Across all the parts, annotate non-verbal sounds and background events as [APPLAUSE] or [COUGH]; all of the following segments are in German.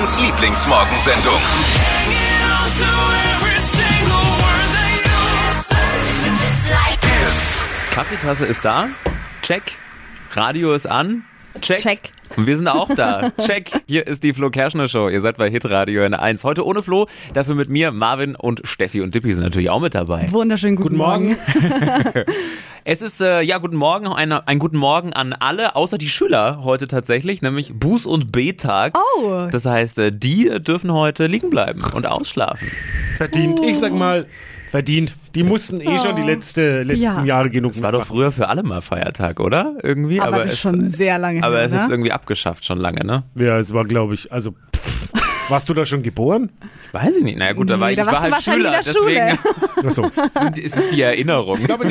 Westens Lieblingsmorgensendung. Kaffeetasse ist da. Check. Radio ist an. Check. Check. Und wir sind auch da. [LAUGHS] Check. Hier ist die Flo Kerschner Show. Ihr seid bei Hitradio N1. Heute ohne Flo, dafür mit mir, Marvin und Steffi und Dippi sind natürlich auch mit dabei. Wunderschönen guten, Morgen. [LAUGHS] [LAUGHS] Es ist, äh, ja, guten Morgen, eine, einen guten Morgen an alle, außer die Schüler heute tatsächlich, nämlich Buß- und B-Tag. Oh. Das heißt, äh, die dürfen heute liegen bleiben und ausschlafen. Verdient. Ich sag mal, verdient. Die mussten eh schon die letzte, letzten Ja. Jahre genug Es war doch früher für alle mal Feiertag, oder? Irgendwie. Aber, das es, ist schon sehr lange aber her, es ist jetzt ne? irgendwie abgeschafft schon lange, ne? Ja, es war, glaube ich, also. Warst du da schon geboren? Weiß ich nicht. Na gut, da Nee, war ich, da ich war halt Schüler, in der deswegen [LAUGHS] Achso. sind, ist es die Erinnerung. Ich glaube,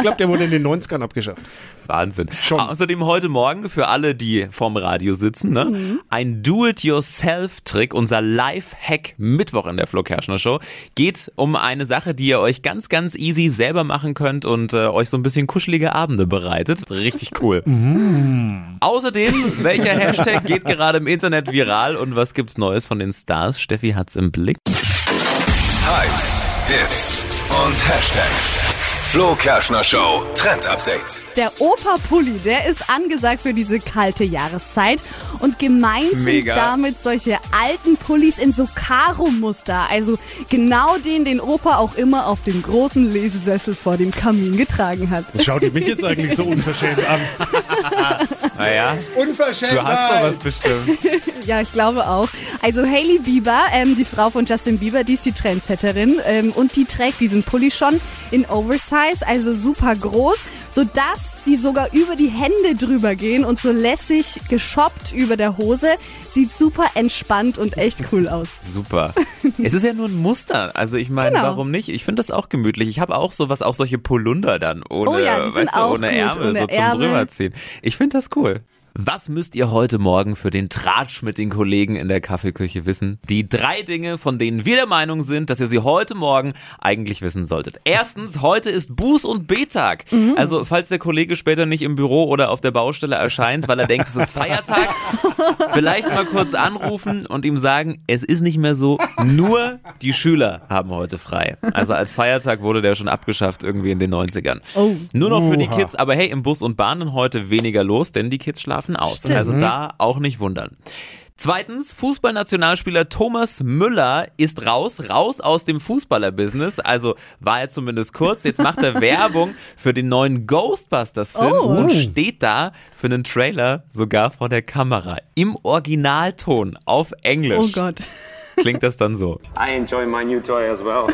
glaub, der wurde in den 90ern abgeschafft. Wahnsinn. Schon. Außerdem heute Morgen für alle, die vorm Radio sitzen, ne? Mhm. ein Do-it-yourself-Trick, unser Live-Hack Mittwoch in der Flo Kerschner Show, geht um eine Sache, die ihr euch ganz, ganz easy selber machen könnt und äh, euch so ein bisschen kuschelige Abende bereitet. Richtig cool. Mhm. Außerdem, welcher Hashtag geht gerade im Internet viral und was gibt's Neues von den Stars? Steffi hat's im Blick. Hypes, Hits und Hashtags. Flo Kerschner Show Trend Update. Der Opa-Pulli, der ist angesagt für diese kalte Jahreszeit. Und gemeint Mega. sind damit solche alten Pullis in so Karo-Muster. Also genau den, den Opa auch immer auf dem großen Lesesessel vor dem Kamin getragen hat. Schaut ihr mich jetzt eigentlich so unverschämt an? [LAUGHS] Naja, Unverschämt! du hast doch was bestimmt. [LAUGHS] Ja, ich glaube auch. Also Hailey Bieber, ähm, die Frau von Justin Bieber, die ist die Trendsetterin ähm, und die trägt diesen Pulli schon in Oversize, also super groß, sodass die sogar über die Hände drüber gehen und so lässig geschoppt über der Hose. Sieht super entspannt und echt cool aus. [LAUGHS] Super. Es ist ja nur ein Muster. Also ich meine, Genau. warum nicht? Ich finde das auch gemütlich. Ich habe auch sowas, auch solche Polunder dann ohne, Oh ja, weißt du, ohne gut, Ärmel, ohne so zum Ärmel. drüberziehen. Ich finde das cool. Was müsst ihr heute Morgen für den Tratsch mit den Kollegen in der Kaffeeküche wissen? Die drei Dinge, von denen wir der Meinung sind, dass ihr sie heute Morgen eigentlich wissen solltet. Erstens, heute ist Buß- und B-Tag. Mhm. Also, falls der Kollege später nicht im Büro oder auf der Baustelle erscheint, weil er denkt, es ist Feiertag, [LAUGHS] vielleicht mal kurz anrufen und ihm sagen, es ist nicht mehr so, nur die Schüler haben heute frei. Also als Feiertag wurde der schon abgeschafft irgendwie in den 90ern. Oh. Nur noch für die. Kids, aber hey, im Bus und Bahnen heute weniger los, denn die Kids schlafen aus. Stimmt. Also da auch nicht wundern. Zweitens, Fußballnationalspieler Thomas Müller ist raus, raus aus dem Fußballerbusiness. Also war er zumindest kurz. Jetzt macht er [LAUGHS] Werbung für den neuen Ghostbusters-Film Oh. und steht da für einen Trailer sogar vor der Kamera. Im Originalton auf Englisch. Oh Gott. [LAUGHS] Klingt das dann so. I enjoy my new toy as well.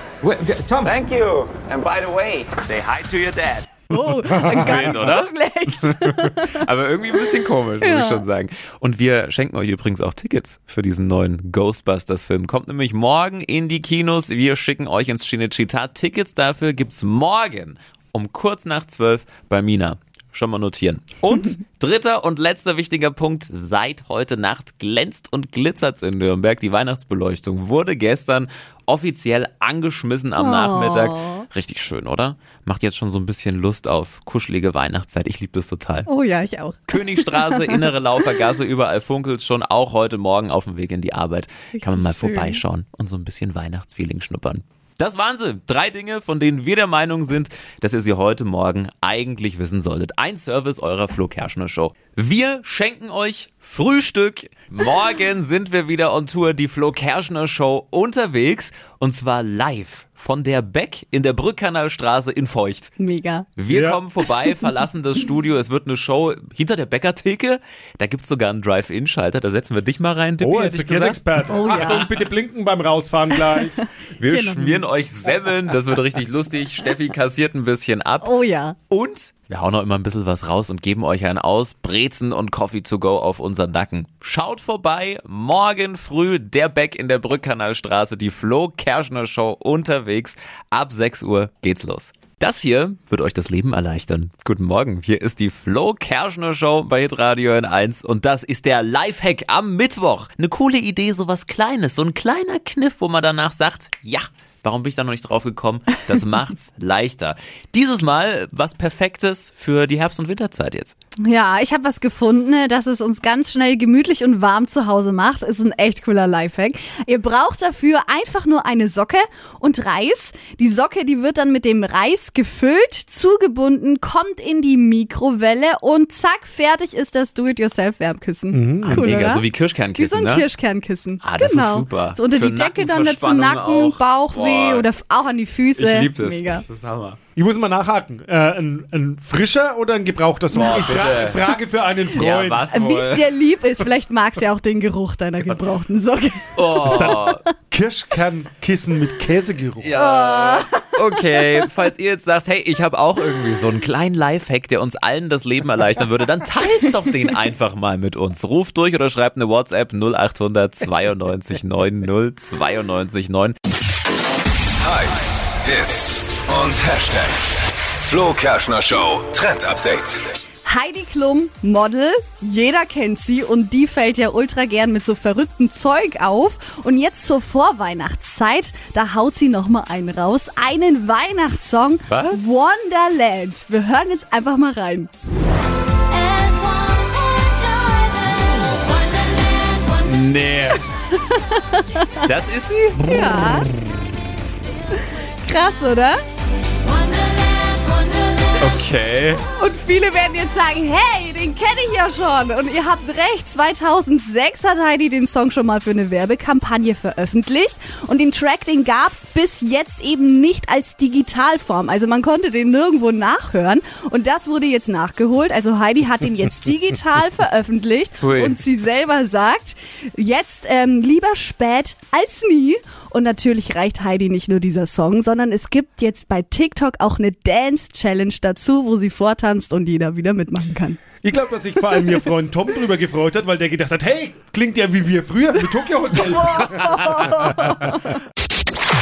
Tom, Thank you. And by the way, Say hi to your dad. Oh, [LAUGHS] ganz oder? schlecht. [LAUGHS] Aber irgendwie ein bisschen komisch, muss Ja. ich schon sagen. Und wir schenken euch übrigens auch Tickets für diesen neuen Ghostbusters-Film. Kommt nämlich morgen in die Kinos. Wir schicken euch ins Cinecittà. Tickets dafür gibt's morgen um kurz nach zwölf bei Mina. Schon mal notieren. Und [LAUGHS] dritter und letzter wichtiger Punkt. Seit heute Nacht glänzt und glitzert's in Nürnberg. Die Weihnachtsbeleuchtung wurde gestern offiziell angeschmissen am Nachmittag. Richtig schön, oder? Macht jetzt schon so ein bisschen Lust auf kuschelige Weihnachtszeit. Ich liebe das total. Oh ja, ich auch. Königstraße, [LAUGHS] innere Laufergasse, überall funkelt schon, auch heute Morgen auf dem Weg in die Arbeit. Kann man mal schön. vorbeischauen und so ein bisschen Weihnachtsfeeling schnuppern. Das waren sie. Drei Dinge, von denen wir der Meinung sind, dass ihr sie heute Morgen eigentlich wissen solltet. Ein Service eurer Flo Kerschner Show. Wir schenken euch Frühstück. Morgen sind wir wieder on Tour, die Flo Kerschner Show unterwegs und zwar live von der Beck in der Brückkanalstraße in Feucht. Mega. Wir Ja. kommen vorbei, [LAUGHS] verlassen das Studio. Es wird eine Show hinter der Bäckertheke. Da gibt's sogar einen Drive-In-Schalter. Da setzen wir dich mal rein, Dippi, Oh, als. Verkehrsexperte. Oh ja. Achtung, bitte blinken beim Rausfahren gleich. [LAUGHS] Wir Genau. schmieren euch Semmeln. Das wird richtig lustig. Steffi kassiert ein bisschen ab. Oh ja. Und wir hauen auch immer ein bisschen was raus und geben euch einen aus. Brezen und Coffee to go auf unseren Nacken. Schaut vorbei. Morgen früh der Beck in der Brückkanalstraße. Die Flo Kerschner Show unterwegs. Ab 6 Uhr geht's los. Das hier wird euch das Leben erleichtern. Guten Morgen, hier ist die Flo Kerschner Show bei Hitradio N1 und das ist der Lifehack am Mittwoch. Eine coole Idee, sowas Kleines, so ein kleiner Kniff, wo man danach sagt, ja, Warum bin ich da noch nicht drauf gekommen? Das [LAUGHS] macht's leichter. Dieses Mal was Perfektes für die Herbst- und Winterzeit jetzt. Ja, ich habe was gefunden, dass es uns ganz schnell gemütlich und warm zu Hause macht. Ist ein echt cooler Lifehack. Ihr braucht dafür einfach nur eine Socke und Reis. Die Socke, die wird dann mit dem Reis gefüllt, zugebunden, kommt in die Mikrowelle und zack, fertig ist das Do-it-yourself-Wärmkissen. Cool, Mega, oder? so wie Wie so Kirschkernkissen, ein ne? Kirschkernkissen. Ah, das ist genau. super. So unter Für die Decke dann dazu Nacken, auch. Bauchweh Boah. Oder f- auch an die Füße. Ich liebe das. Mega. Das ist Hammer. Ich muss mal nachhaken. Äh, ein, ein frischer oder ein gebrauchter? Boah, Ich fra. Frage für einen Freund. Ja, was Wie es dir lieb ist, vielleicht magst du ja auch den Geruch deiner gebrauchten Socke. Oh. Kirschkernkissen mit Käsegeruch. Ja, okay. Falls ihr jetzt sagt, hey, ich habe auch irgendwie so einen kleinen Lifehack, der uns allen das Leben erleichtern würde, dann teilt doch den einfach mal mit uns. Ruft durch oder schreibt eine WhatsApp 0800 92 90 92 9. Hits und Hashtags. Flo Kerschner Show Trend Update. Heidi Klum, Model, jeder kennt sie und die fällt ja ultra gern mit so verrücktem Zeug auf. Und jetzt zur Vorweihnachtszeit, da haut sie nochmal einen raus, einen Weihnachtssong, Was? Wonderland. Wir hören jetzt einfach mal rein. Nee. Das ist sie? Ja. Krass, oder? Okay. Und viele werden jetzt sagen, hey, den kenne ich ja schon. Und ihr habt recht, 2006 hat Heidi den Song schon mal für eine Werbekampagne veröffentlicht. Und den Track, den gab's bis jetzt eben nicht als Digitalform. Also man konnte den nirgendwo nachhören. Und das wurde jetzt nachgeholt. Also Heidi hat den jetzt [LAUGHS] digital veröffentlicht. Hui. Und sie selber sagt, jetzt ähm, lieber spät als nie. Und natürlich reicht Heidi nicht nur dieser Song, sondern es gibt jetzt bei TikTok auch eine Dance-Challenge dazu, wo sie vortanzt und jeder wieder mitmachen kann. Ich glaube, dass sich vor allem ihr Freund Tom drüber gefreut hat, weil der gedacht hat, hey, klingt ja wie wir früher mit Tokyo Hotel. [LAUGHS]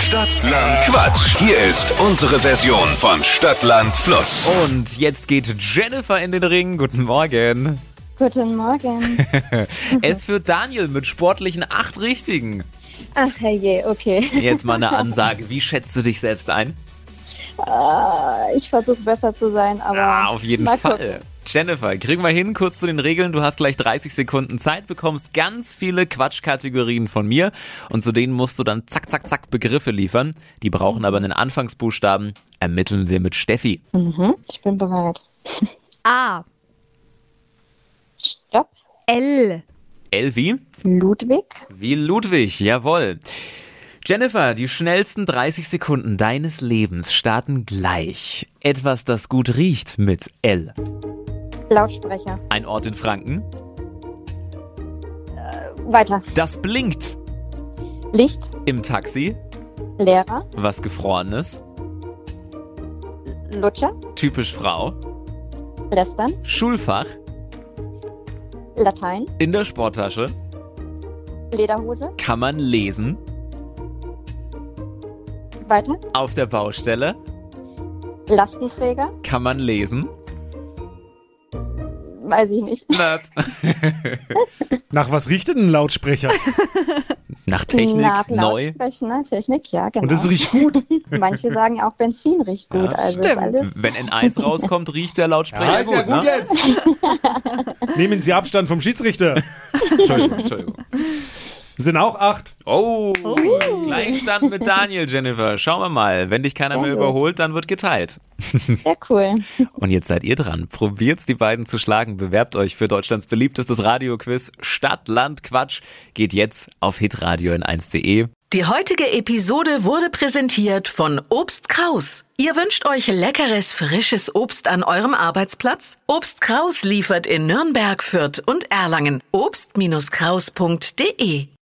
Stadtland Quatsch. Hier ist unsere Version von Stadtland Fluss. Und jetzt geht Jennifer in den Ring. Guten Morgen. Guten Morgen. [LAUGHS] Es führt Daniel mit sportlichen acht Richtigen. Ach herrje, okay. Jetzt mal eine [LAUGHS] Ansage. Wie schätzt du dich selbst ein? Äh, Ich versuche besser zu sein, aber. Ah, auf jeden Fall. gucken. Jennifer, kriegen wir hin, kurz zu den Regeln. Du hast gleich 30 Sekunden Zeit, bekommst ganz viele Quatschkategorien von mir und zu denen musst du dann zack, zack, zack Begriffe liefern. Die brauchen aber einen Anfangsbuchstaben. Ermitteln wir mit Steffi. Mhm, ich bin bereit. A, Stopp. L, Elvi? Ludwig. Wie Ludwig, jawohl. Jennifer, die schnellsten 30 Sekunden deines Lebens starten gleich. Etwas, das gut riecht mit L. Lautsprecher. Ein Ort in Franken. Weiter. Das blinkt. Licht. Im Taxi. Lehrer. Was Gefrorenes. Lutscher. Typisch Frau. Lästern. Schulfach. Latein. In der Sporttasche. Lederhose. Kann man lesen. Weiter. Auf der Baustelle. Lastenträger. Kann man lesen. Weiß ich nicht. [LAUGHS] Nach was riecht denn ein Lautsprecher? [LAUGHS] Nach Technik. Nach Neu. Lautsprecher, Technik, ja, genau. Und das riecht gut. [LAUGHS] Manche sagen auch Benzin riecht gut. also stimmt. alles. Wenn N1 rauskommt, riecht der Lautsprecher ja gut, gut ne? jetzt. Nehmen Sie Abstand vom Schiedsrichter. Entschuldigung, Entschuldigung. Sind auch acht. Oh, Gleichstand mit Daniel, Jennifer. Schauen wir mal. Wenn dich keiner mehr Sehr gut. überholt, dann wird geteilt. Sehr cool. Und jetzt seid ihr dran. Probiert's, die beiden zu schlagen. Bewerbt euch für Deutschlands beliebtestes Radioquiz Stadt, Land, Quatsch. Geht jetzt auf hitradio in 1.de. Die heutige Episode wurde präsentiert von Obst Kraus. Ihr wünscht euch leckeres, frisches Obst an eurem Arbeitsplatz? Obst Kraus liefert in Nürnberg, Fürth und Erlangen. Obst-Kraus.de